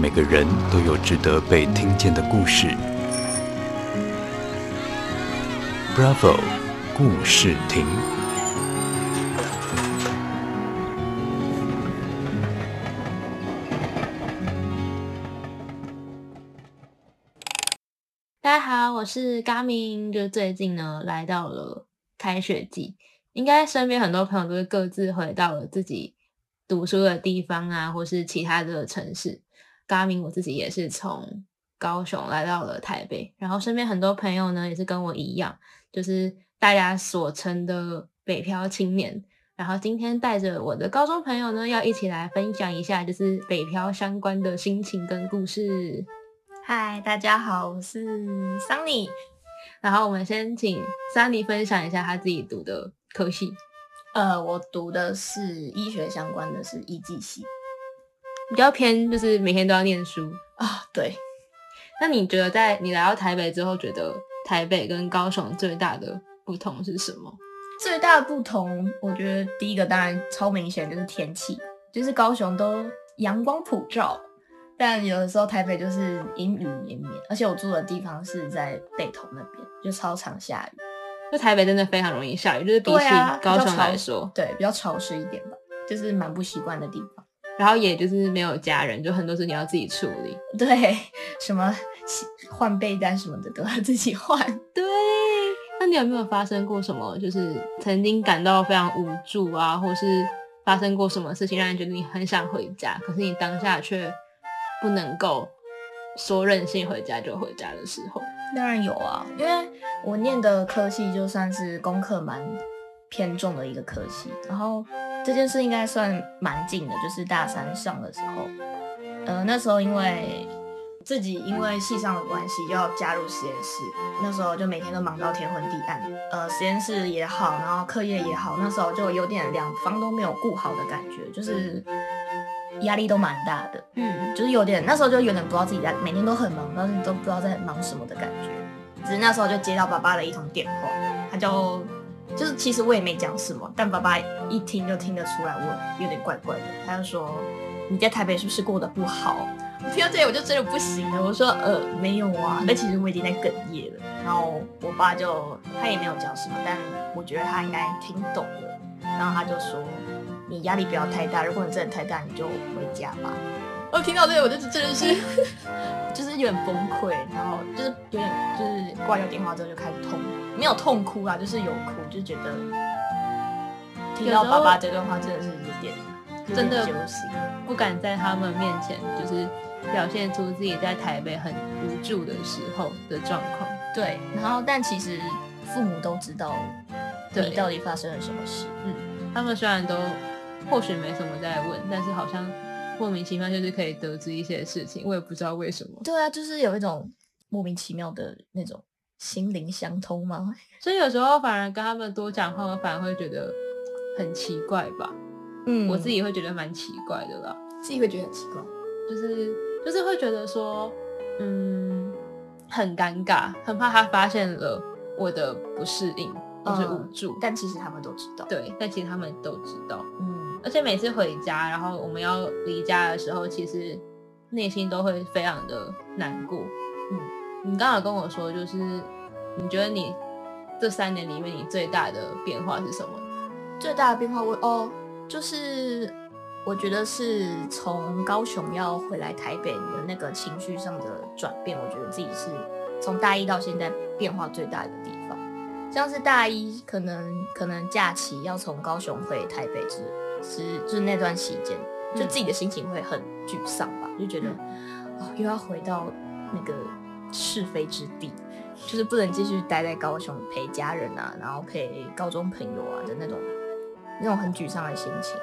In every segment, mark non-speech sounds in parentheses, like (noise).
每个人都有值得被听见的故事。Bravo，故事亭。大家好，我是嘎明。就最近呢，来到了开学季，应该身边很多朋友都是各自回到了自己读书的地方啊，或是其他的城市。嘎明我自己也是从高雄来到了台北，然后身边很多朋友呢也是跟我一样，就是大家所称的北漂青年。然后今天带着我的高中朋友呢，要一起来分享一下就是北漂相关的心情跟故事。嗨，大家好，我是 Sunny。然后我们先请 Sunny 分享一下他自己读的科系。呃，我读的是医学相关的，是医技系。比较偏就是每天都要念书啊，对。那你觉得在你来到台北之后，觉得台北跟高雄最大的不同是什么？最大的不同，我觉得第一个当然超明显就是天气，就是高雄都阳光普照，但有的时候台北就是阴雨绵绵，而且我住的地方是在北投那边，就超常下雨。就台北真的非常容易下雨，就是比起高雄来说，对，比较潮湿一点吧，就是蛮不习惯的地方。然后也就是没有家人，就很多事情要自己处理。对，什么换被单什么的都要自己换。(laughs) 对，那你有没有发生过什么，就是曾经感到非常无助啊，或是发生过什么事情让你觉得你很想回家，可是你当下却不能够说任性回家就回家的时候？当然有啊，因为我念的科系就算是功课蛮偏重的一个科系，然后。这件事应该算蛮近的，就是大三上的时候，呃，那时候因为自己因为系上的关系要加入实验室，那时候就每天都忙到天昏地暗，呃，实验室也好，然后课业也好，那时候就有点两方都没有顾好的感觉，就是压力都蛮大的，嗯，就是有点那时候就有点不知道自己在每天都很忙，但是都不知道在忙什么的感觉，只是那时候就接到爸爸的一通电话，他就。就是其实我也没讲什么，但爸爸一听就听得出来我有点怪怪的。他就说：“你在台北是不是过得不好？”我听到这里我就真的不行了。我说：“呃，没有啊。”但其实我已经在哽咽了。然后我爸就他也没有讲什么，但我觉得他应该听懂了。然后他就说：“你压力不要太大，如果你真的太大，你就回家吧。”我听到这个我就真的是 (laughs) 就是有点崩溃，然后就是有点就是挂掉电话之后就开始痛。没有痛哭啊，就是有哭，就觉得听到爸爸这段话真的是有点真的不敢在他们面前就是表现出自己在台北很无助的时候的状况。对，然后但其实父母都知道你到底发生了什么事。嗯，他们虽然都或许没什么在问，但是好像莫名其妙就是可以得知一些事情，我也不知道为什么。对啊，就是有一种莫名其妙的那种。心灵相通吗？(laughs) 所以有时候反而跟他们多讲话，我反而会觉得很奇怪吧。嗯，我自己会觉得蛮奇怪的啦。自己会觉得很奇怪，就是就是会觉得说，嗯，很尴尬，很怕他发现了我的不适应或是无助。但其实他们都知道。对，但其实他们都知道。嗯，而且每次回家，然后我们要离家的时候，其实内心都会非常的难过。嗯。你刚刚跟我说，就是你觉得你这三年里面你最大的变化是什么？最大的变化我，我哦，就是我觉得是从高雄要回来台北的那个情绪上的转变，我觉得自己是从大一到现在变化最大的地方。像是大一可能可能假期要从高雄回台北，之之就是那段期间，就自己的心情会很沮丧吧，就觉得哦又要回到那个。是非之地，就是不能继续待在高雄陪家人啊，然后陪高中朋友啊的那种，那种很沮丧的心情，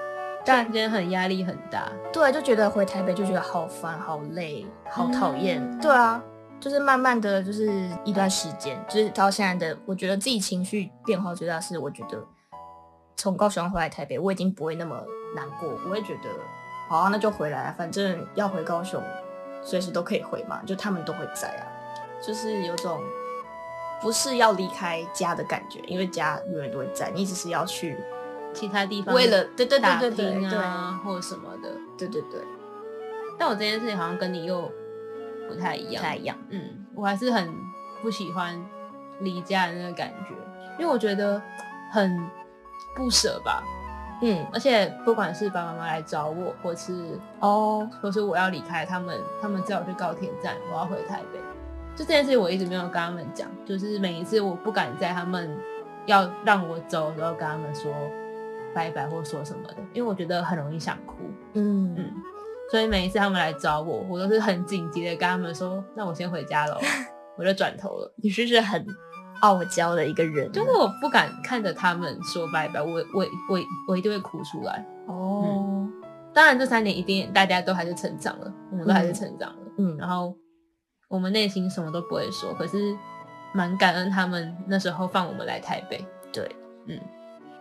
突然间很压力很大。对，就觉得回台北就觉得好烦、好累、好讨厌。嗯。对啊，就是慢慢的就是一段时间，就是到现在的，我觉得自己情绪变化最大是，我觉得从高雄回来台北，我已经不会那么难过，我会觉得，好啊，那就回来啊，反正要回高雄，随时都可以回嘛，就他们都会在啊。就是有种不是要离开家的感觉，因为家永远都会在，你只是要去其他地方，为了对对对对对啊，或什么的，对对对。但我这件事情好像跟你又不太一样，不太一样。嗯，我还是很不喜欢离家的那个感觉，因为我觉得很不舍吧。嗯，而且不管是爸爸妈妈来找我，或是哦，或是我要离开他们，他们叫我去高铁站，我要回台北。就这件事情，我一直没有跟他们讲。就是每一次我不敢在他们要让我走的时候跟他们说拜拜或说什么的，因为我觉得很容易想哭。嗯嗯。所以每一次他们来找我，我都是很紧急的跟他们说：“那我先回家喽。(laughs) ”我就转头了。你是不是很傲娇的一个人？就是我不敢看着他们说拜拜，我我我我一定会哭出来。哦、嗯，当然这三年一定大家都还是成长了，我们都还是成长了。嗯，然后我们内心什么都不会说，可是蛮感恩他们那时候放我们来台北。对，嗯，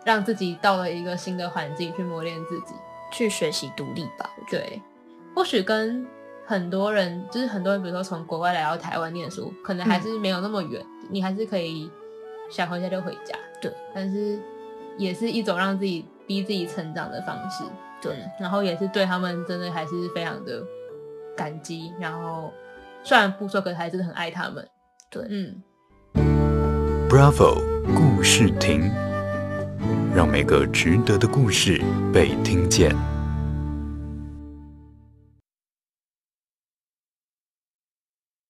让自己到了一个新的环境去磨练自己，去学习独立吧。对。或许跟很多人，就是很多人，比如说从国外来到台湾念书，可能还是没有那么远，嗯，你还是可以想回家就回家。对，但是也是一种让自己逼自己成长的方式。对，然后也是对他们真的还是非常的感激。然后虽然不说，可是还是很爱他们。对，嗯。Bravo，故事亭，让每个值得的故事被听见。